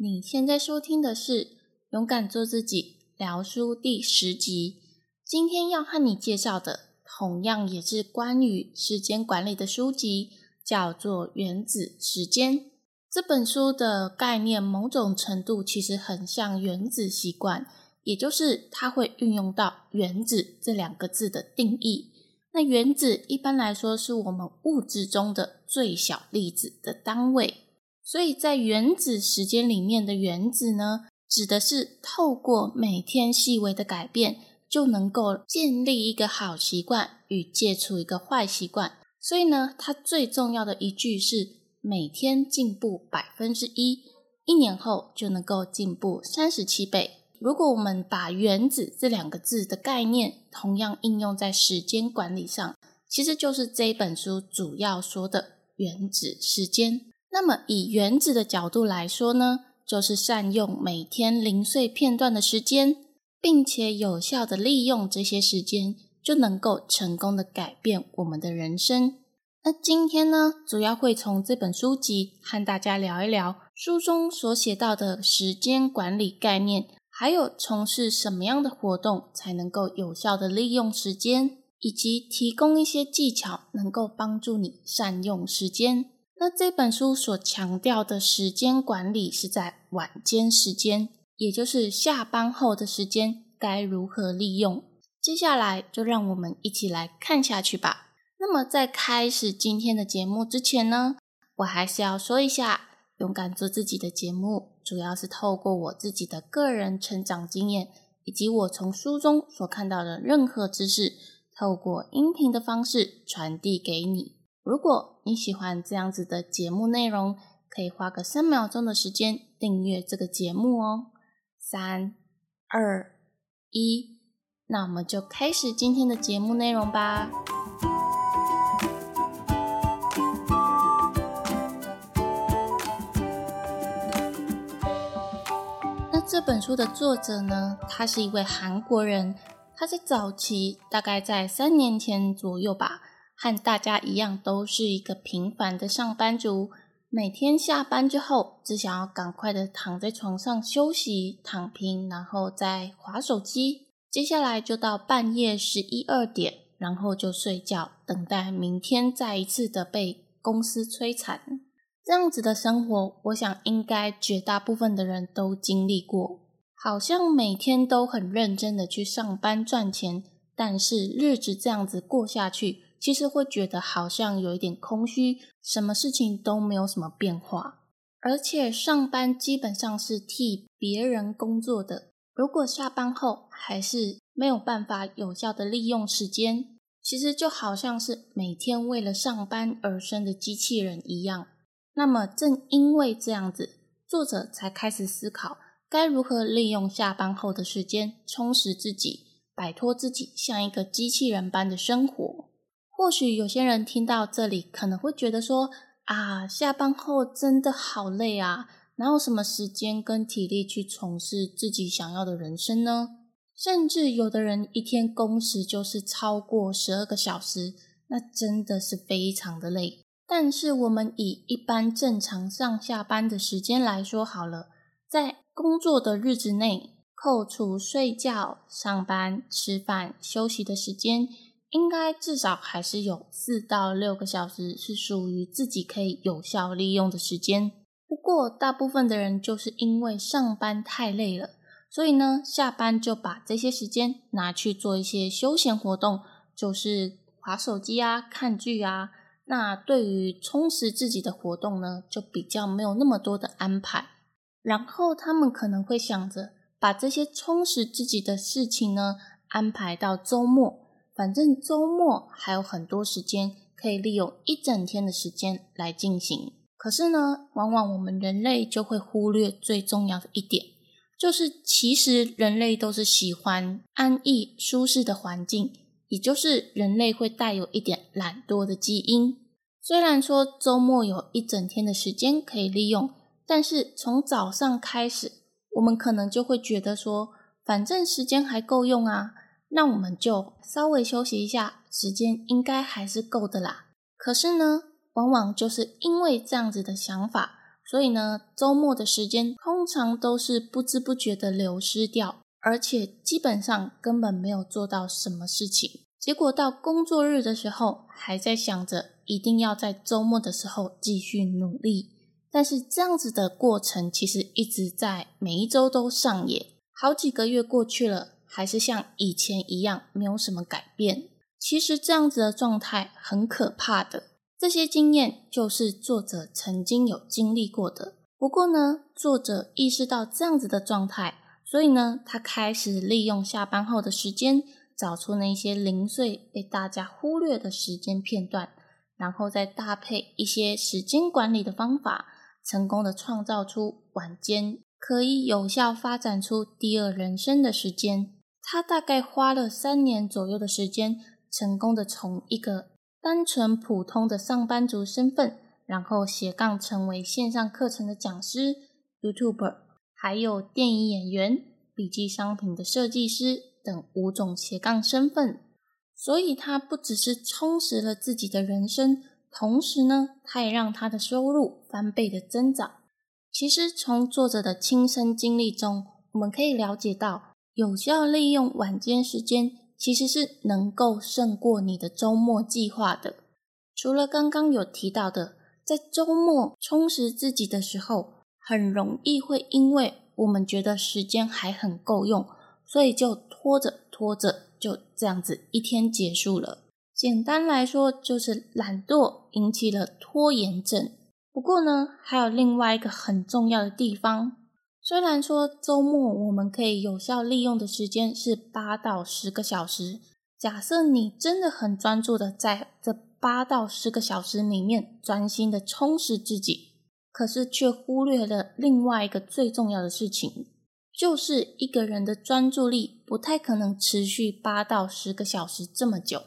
你现在收听的是《勇敢做自己》聊书第十集。今天要和你介绍的，同样也是关于时间管理的书籍，叫做《原子时间》。这本书的概念，某种程度其实很像原子习惯，也就是它会运用到“原子”这两个字的定义。那原子一般来说是我们物质中的最小粒子的单位。所以在原子时间里面的原子呢，指的是透过每天细微的改变，就能够建立一个好习惯与戒除一个坏习惯。所以呢，它最重要的一句是每天进步百分之一，一年后就能够进步三十七倍。如果我们把原子这两个字的概念同样应用在时间管理上，其实就是这一本书主要说的原子时间。那么，以原子的角度来说呢，就是善用每天零碎片段的时间，并且有效的利用这些时间，就能够成功的改变我们的人生。那今天呢，主要会从这本书籍和大家聊一聊书中所写到的时间管理概念，还有从事什么样的活动才能够有效的利用时间，以及提供一些技巧，能够帮助你善用时间。那这本书所强调的时间管理是在晚间时间，也就是下班后的时间该如何利用？接下来就让我们一起来看下去吧。那么在开始今天的节目之前呢，我还是要说一下，勇敢做自己的节目，主要是透过我自己的个人成长经验，以及我从书中所看到的任何知识，透过音频的方式传递给你。如果你喜欢这样子的节目内容，可以花个三秒钟的时间订阅这个节目哦。三、二、一，那我们就开始今天的节目内容吧。那这本书的作者呢，他是一位韩国人，他在早期，大概在三年前左右吧。和大家一样，都是一个平凡的上班族。每天下班之后，只想要赶快的躺在床上休息、躺平，然后再划手机。接下来就到半夜十一二点，然后就睡觉，等待明天再一次的被公司摧残。这样子的生活，我想应该绝大部分的人都经历过。好像每天都很认真的去上班赚钱，但是日子这样子过下去。其实会觉得好像有一点空虚，什么事情都没有什么变化，而且上班基本上是替别人工作的。如果下班后还是没有办法有效的利用时间，其实就好像是每天为了上班而生的机器人一样。那么正因为这样子，作者才开始思考该如何利用下班后的时间充实自己，摆脱自己像一个机器人般的生活。或许有些人听到这里，可能会觉得说：“啊，下班后真的好累啊，哪有什么时间跟体力去从事自己想要的人生呢？”甚至有的人一天工时就是超过十二个小时，那真的是非常的累。但是我们以一般正常上下班的时间来说好了，在工作的日子内，扣除睡觉、上班、吃饭、休息的时间。应该至少还是有四到六个小时是属于自己可以有效利用的时间。不过，大部分的人就是因为上班太累了，所以呢，下班就把这些时间拿去做一些休闲活动，就是划手机啊、看剧啊。那对于充实自己的活动呢，就比较没有那么多的安排。然后他们可能会想着把这些充实自己的事情呢，安排到周末。反正周末还有很多时间可以利用一整天的时间来进行。可是呢，往往我们人类就会忽略最重要的一点，就是其实人类都是喜欢安逸舒适的环境，也就是人类会带有一点懒惰的基因。虽然说周末有一整天的时间可以利用，但是从早上开始，我们可能就会觉得说，反正时间还够用啊。那我们就稍微休息一下，时间应该还是够的啦。可是呢，往往就是因为这样子的想法，所以呢，周末的时间通常都是不知不觉的流失掉，而且基本上根本没有做到什么事情。结果到工作日的时候，还在想着一定要在周末的时候继续努力。但是这样子的过程其实一直在每一周都上演，好几个月过去了，还是像以前一样没有什么改变。其实这样子的状态很可怕的。这些经验就是作者曾经有经历过的。不过呢，作者意识到这样子的状态，所以呢，他开始利用下班后的时间。找出那些零碎被大家忽略的时间片段，然后再搭配一些时间管理的方法，成功的创造出晚间可以有效发展出第二人生的时间。他大概花了三年左右的时间，成功的从一个单纯普通的上班族身份，然后斜杠成为线上课程的讲师、YouTuber，还有电影演员、笔记商品的设计师。等五种斜杠身份，所以他不只是充实了自己的人生，同时呢，他也让他的收入翻倍的增长。其实从作者的亲身经历中，我们可以了解到，有效利用晚间时间，其实是能够胜过你的周末计划的。除了刚刚有提到的，在周末充实自己的时候，很容易会因为我们觉得时间还很够用。所以就拖着拖着，就这样子一天结束了。简单来说，就是懒惰引起了拖延症。不过呢，还有另外一个很重要的地方。虽然说周末我们可以有效利用的时间是八到十个小时，假设你真的很专注的在这八到十个小时里面专心的充实自己，可是却忽略了另外一个最重要的事情。就是一个人的专注力不太可能持续八到十个小时这么久，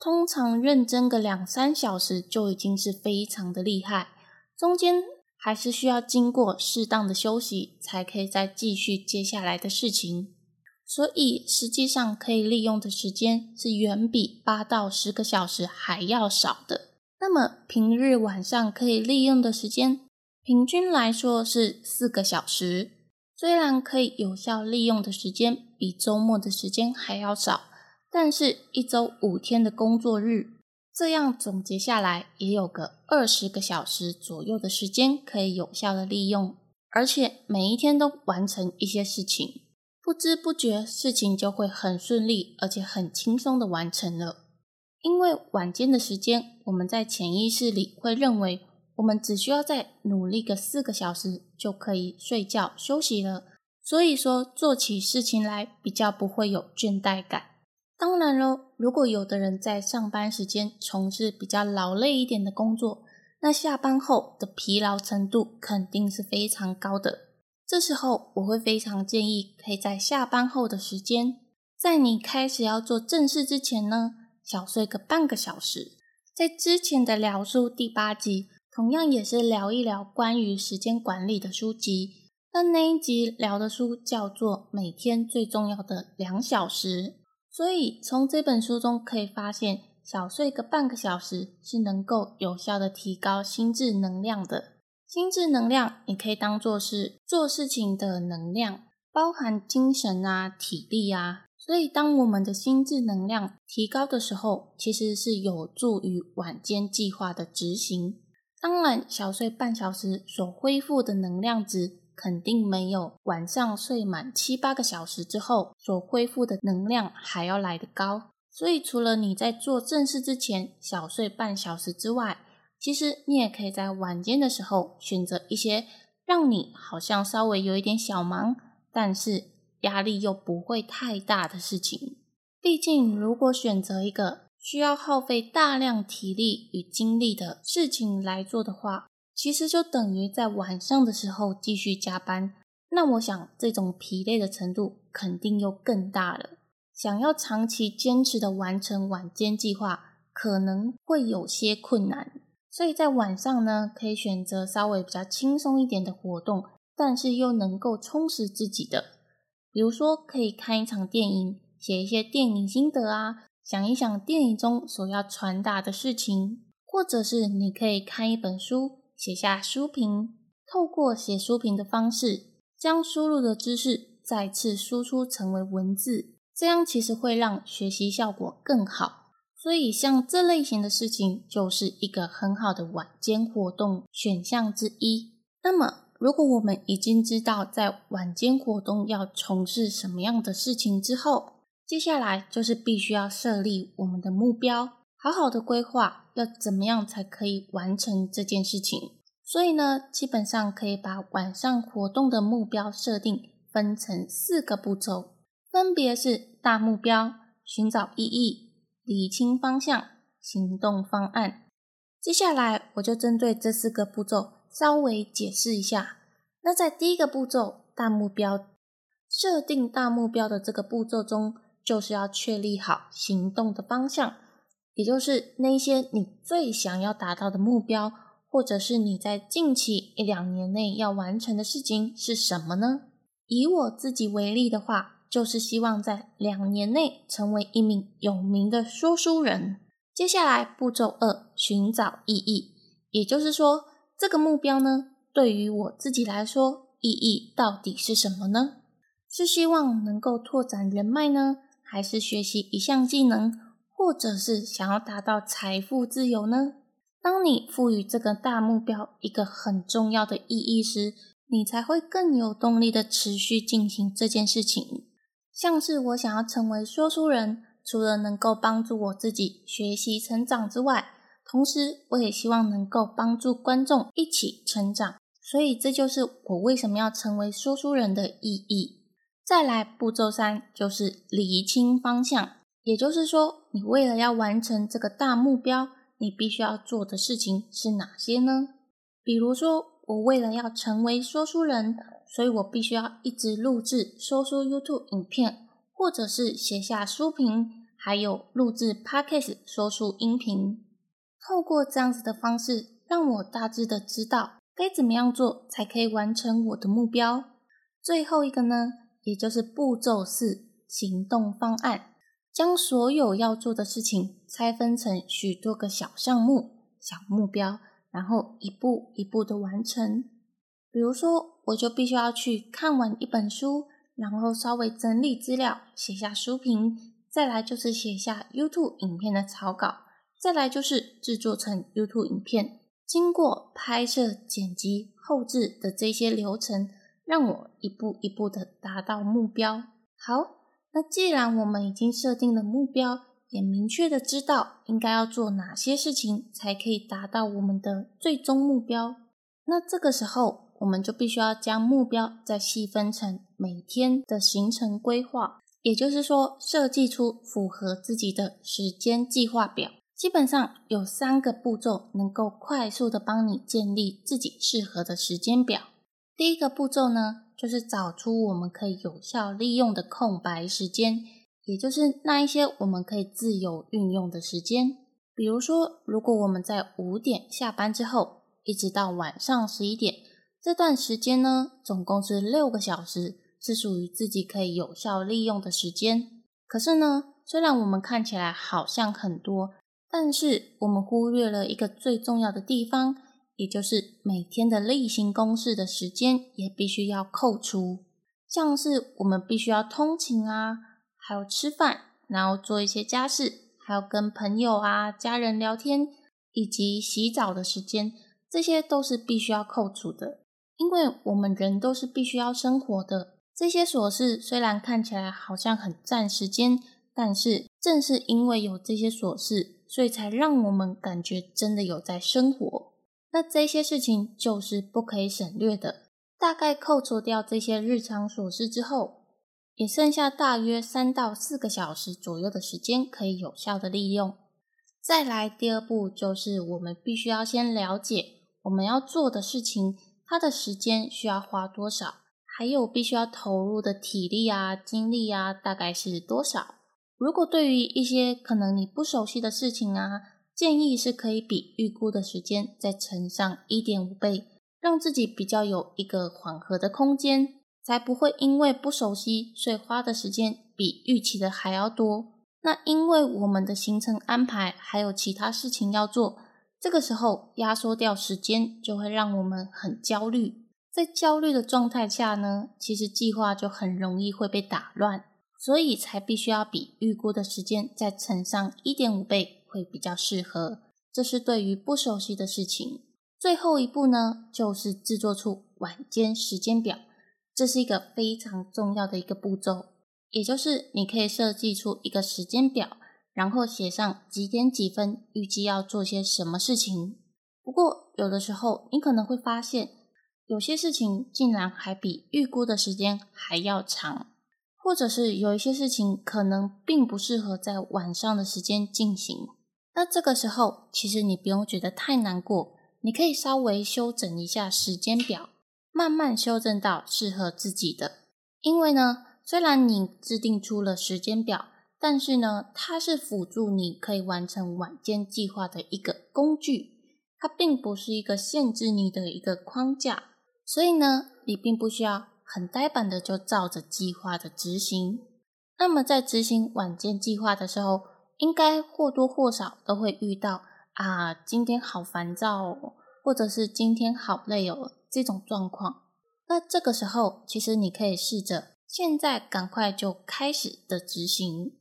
通常认真个两三小时就已经是非常的厉害，中间还是需要经过适当的休息，才可以再继续接下来的事情。所以实际上可以利用的时间是远比八到十个小时还要少的。那么平日晚上可以利用的时间，平均来说是四个小时。虽然可以有效利用的时间比周末的时间还要少，但是一周五天的工作日，这样总结下来也有个二十个小时左右的时间可以有效的利用，而且每一天都完成一些事情，不知不觉事情就会很顺利，而且很轻松的完成了。因为晚间的时间，我们在潜意识里会认为。我们只需要再努力个四个小时就可以睡觉休息了，所以说做起事情来比较不会有倦怠感。当然喽，如果有的人在上班时间从事比较劳累一点的工作，那下班后的疲劳程度肯定是非常高的。这时候我会非常建议，可以在下班后的时间，在你开始要做正事之前呢，小睡个半个小时。在之前的聊书第八集。同样也是聊一聊关于时间管理的书籍，但那一集聊的书叫做《每天最重要的两小时》，所以从这本书中可以发现，小睡个半个小时是能够有效的提高心智能量的。心智能量你可以当做是做事情的能量，包含精神啊、体力啊。所以当我们的心智能量提高的时候，其实是有助于晚间计划的执行。当然，小睡半小时所恢复的能量值肯定没有晚上睡满七八个小时之后所恢复的能量还要来得高。所以，除了你在做正事之前小睡半小时之外，其实你也可以在晚间的时候选择一些让你好像稍微有一点小忙，但是压力又不会太大的事情。毕竟，如果选择一个需要耗费大量体力与精力的事情来做的话，其实就等于在晚上的时候继续加班。那我想，这种疲累的程度肯定又更大了。想要长期坚持的完成晚间计划，可能会有些困难。所以在晚上呢，可以选择稍微比较轻松一点的活动，但是又能够充实自己的，比如说可以看一场电影，写一些电影心得啊。想一想电影中所要传达的事情，或者是你可以看一本书，写下书评。透过写书评的方式，将输入的知识再次输出成为文字，这样其实会让学习效果更好。所以，像这类型的事情，就是一个很好的晚间活动选项之一。那么，如果我们已经知道在晚间活动要从事什么样的事情之后，接下来就是必须要设立我们的目标，好好的规划要怎么样才可以完成这件事情。所以呢，基本上可以把晚上活动的目标设定分成四个步骤，分别是大目标、寻找意义。理清方向，行动方案。接下来，我就针对这四个步骤稍微解释一下。那在第一个步骤，大目标设定大目标的这个步骤中，就是要确立好行动的方向，也就是那些你最想要达到的目标，或者是你在近期一两年内要完成的事情是什么呢？以我自己为例的话。就是希望在两年内成为一名有名的说书人。接下来步骤二，寻找意义，也就是说，这个目标呢，对于我自己来说，意义到底是什么呢？是希望能够拓展人脉呢，还是学习一项技能，或者是想要达到财富自由呢？当你赋予这个大目标一个很重要的意义时，你才会更有动力的持续进行这件事情。像是我想要成为说书人，除了能够帮助我自己学习成长之外，同时我也希望能够帮助观众一起成长。所以这就是我为什么要成为说书人的意义。再来步骤三就是理清方向，也就是说，你为了要完成这个大目标，你必须要做的事情是哪些呢？比如说，我为了要成为说书人。所以我必须要一直录制说书 YouTube 影片，或者是写下书评，还有录制 Podcast 说书音频。透过这样子的方式，让我大致的知道该怎么样做才可以完成我的目标。最后一个呢，也就是步骤四行动方案，将所有要做的事情拆分成许多个小项目、小目标，然后一步一步的完成。比如说，我就必须要去看完一本书，然后稍微整理资料，写下书评，再来就是写下 YouTube 影片的草稿，再来就是制作成 YouTube 影片。经过拍摄、剪辑、后置的这些流程，让我一步一步的达到目标。好，那既然我们已经设定了目标，也明确的知道应该要做哪些事情才可以达到我们的最终目标，那这个时候。我们就必须要将目标再细分成每天的行程规划，也就是说，设计出符合自己的时间计划表。基本上有三个步骤能够快速的帮你建立自己适合的时间表。第一个步骤呢，就是找出我们可以有效利用的空白时间，也就是那一些我们可以自由运用的时间。比如说，如果我们在五点下班之后，一直到晚上十一点。这段时间呢，总共是六个小时，是属于自己可以有效利用的时间。可是呢，虽然我们看起来好像很多，但是我们忽略了一个最重要的地方，也就是每天的例行公事的时间也必须要扣除，像是我们必须要通勤啊，还有吃饭，然后做一些家事，还有跟朋友啊、家人聊天，以及洗澡的时间，这些都是必须要扣除的。因为我们人都是必须要生活的，这些琐事虽然看起来好像很占时间，但是正是因为有这些琐事，所以才让我们感觉真的有在生活。那这些事情就是不可以省略的。大概扣除掉这些日常琐事之后，也剩下大约三到四个小时左右的时间可以有效的利用。再来第二步，就是我们必须要先了解我们要做的事情。它的时间需要花多少？还有必须要投入的体力啊、精力啊，大概是多少？如果对于一些可能你不熟悉的事情啊，建议是可以比预估的时间再乘上一点五倍，让自己比较有一个缓和的空间，才不会因为不熟悉，所以花的时间比预期的还要多。那因为我们的行程安排还有其他事情要做。这个时候压缩掉时间，就会让我们很焦虑。在焦虑的状态下呢，其实计划就很容易会被打乱，所以才必须要比预估的时间再乘上一点五倍会比较适合。这是对于不熟悉的事情。最后一步呢，就是制作出晚间时间表，这是一个非常重要的一个步骤。也就是你可以设计出一个时间表，然后写上几点几分预计要做些什么事情。不过有的时候你可能会发现。有些事情竟然还比预估的时间还要长，或者是有一些事情可能并不适合在晚上的时间进行。那这个时候，其实你不用觉得太难过，你可以稍微修整一下时间表，慢慢修正到适合自己的。因为呢，虽然你制定出了时间表，但是呢，它是辅助你可以完成晚间计划的一个工具，它并不是一个限制你的一个框架。所以呢，你并不需要很呆板的就照着计划的执行。那么在执行晚间计划的时候，应该或多或少都会遇到啊，今天好烦躁，哦，或者是今天好累哦这种状况。那这个时候，其实你可以试着现在赶快就开始的执行，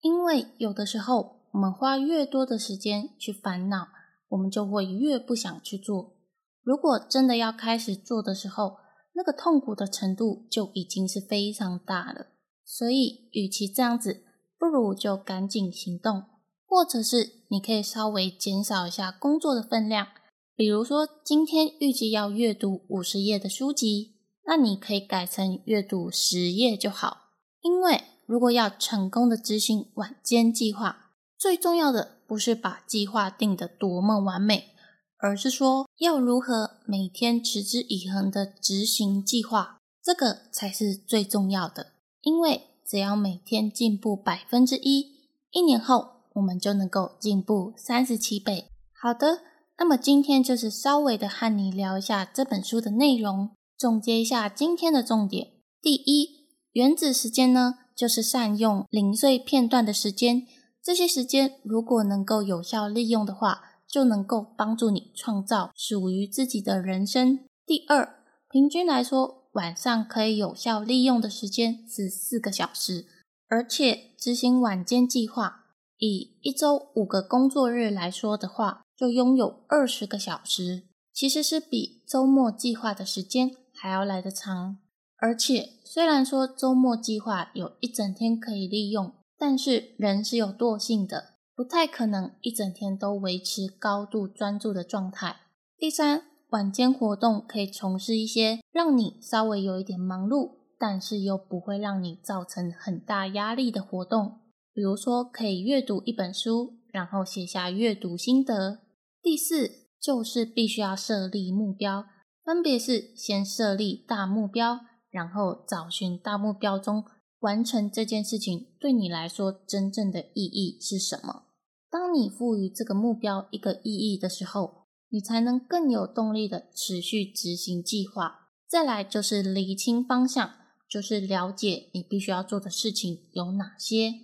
因为有的时候我们花越多的时间去烦恼，我们就会越不想去做。如果真的要开始做的时候，那个痛苦的程度就已经是非常大了。所以，与其这样子，不如就赶紧行动，或者是你可以稍微减少一下工作的分量。比如说，今天预计要阅读五十页的书籍，那你可以改成阅读十页就好。因为如果要成功的执行晚间计划，最重要的不是把计划定得多么完美。而是说，要如何每天持之以恒的执行计划，这个才是最重要的。因为只要每天进步百分之一，一年后我们就能够进步三十七倍。好的，那么今天就是稍微的和你聊一下这本书的内容，总结一下今天的重点。第一，原子时间呢，就是善用零碎片段的时间，这些时间如果能够有效利用的话。就能够帮助你创造属于自己的人生。第二，平均来说，晚上可以有效利用的时间是四个小时，而且执行晚间计划，以一周五个工作日来说的话，就拥有二十个小时，其实是比周末计划的时间还要来得长。而且，虽然说周末计划有一整天可以利用，但是人是有惰性的。不太可能一整天都维持高度专注的状态。第三，晚间活动可以从事一些让你稍微有一点忙碌，但是又不会让你造成很大压力的活动。比如说，可以阅读一本书，然后写下阅读心得。第四，就是必须要设立目标，分别是先设立大目标，然后找寻大目标中完成这件事情对你来说真正的意义是什么。当你赋予这个目标一个意义的时候，你才能更有动力的持续执行计划。再来就是厘清方向，就是了解你必须要做的事情有哪些。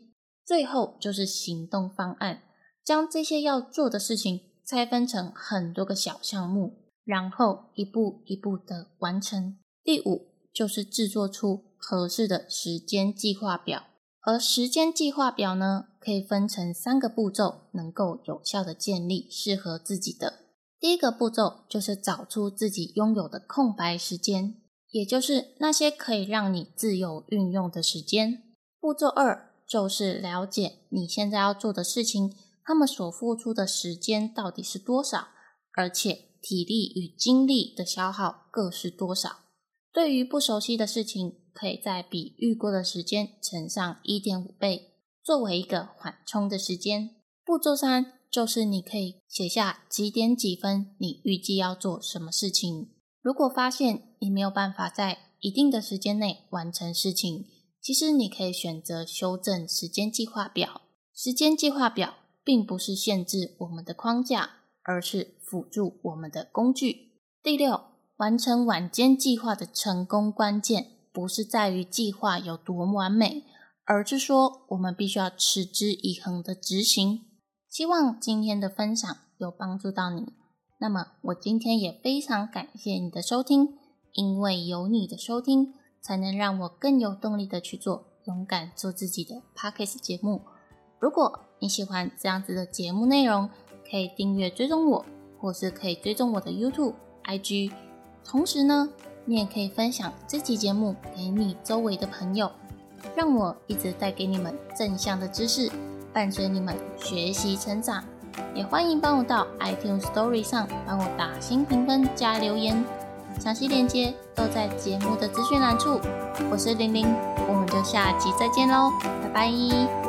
最后就是行动方案，将这些要做的事情拆分成很多个小项目，然后一步一步的完成。第五就是制作出合适的时间计划表。而时间计划表呢，可以分成三个步骤，能够有效的建立适合自己的。第一个步骤就是找出自己拥有的空白时间，也就是那些可以让你自由运用的时间。步骤二就是了解你现在要做的事情，他们所付出的时间到底是多少，而且体力与精力的消耗各是多少。对于不熟悉的事情，可以在比预估的时间乘上一点五倍，作为一个缓冲的时间。步骤三就是你可以写下几点几分你预计要做什么事情。如果发现你没有办法在一定的时间内完成事情，其实你可以选择修正时间计划表。时间计划表并不是限制我们的框架，而是辅助我们的工具。第六，完成晚间计划的成功关键。不是在于计划有多完美，而是说我们必须要持之以恒的执行。希望今天的分享有帮助到你。那么我今天也非常感谢你的收听，因为有你的收听，才能让我更有动力的去做勇敢做自己的 Podcast 节目。如果你喜欢这样子的节目内容，可以订阅追踪我，或是可以追踪我的 YouTube、IG。同时呢，你也可以分享这期节目给你周围的朋友，让我一直带给你们正向的知识，伴随你们学习成长。也欢迎帮我到 iTunes Story 上帮我打新评分加留言，详细链接都在节目的资讯栏处。我是玲玲，我们就下集再见喽，拜拜。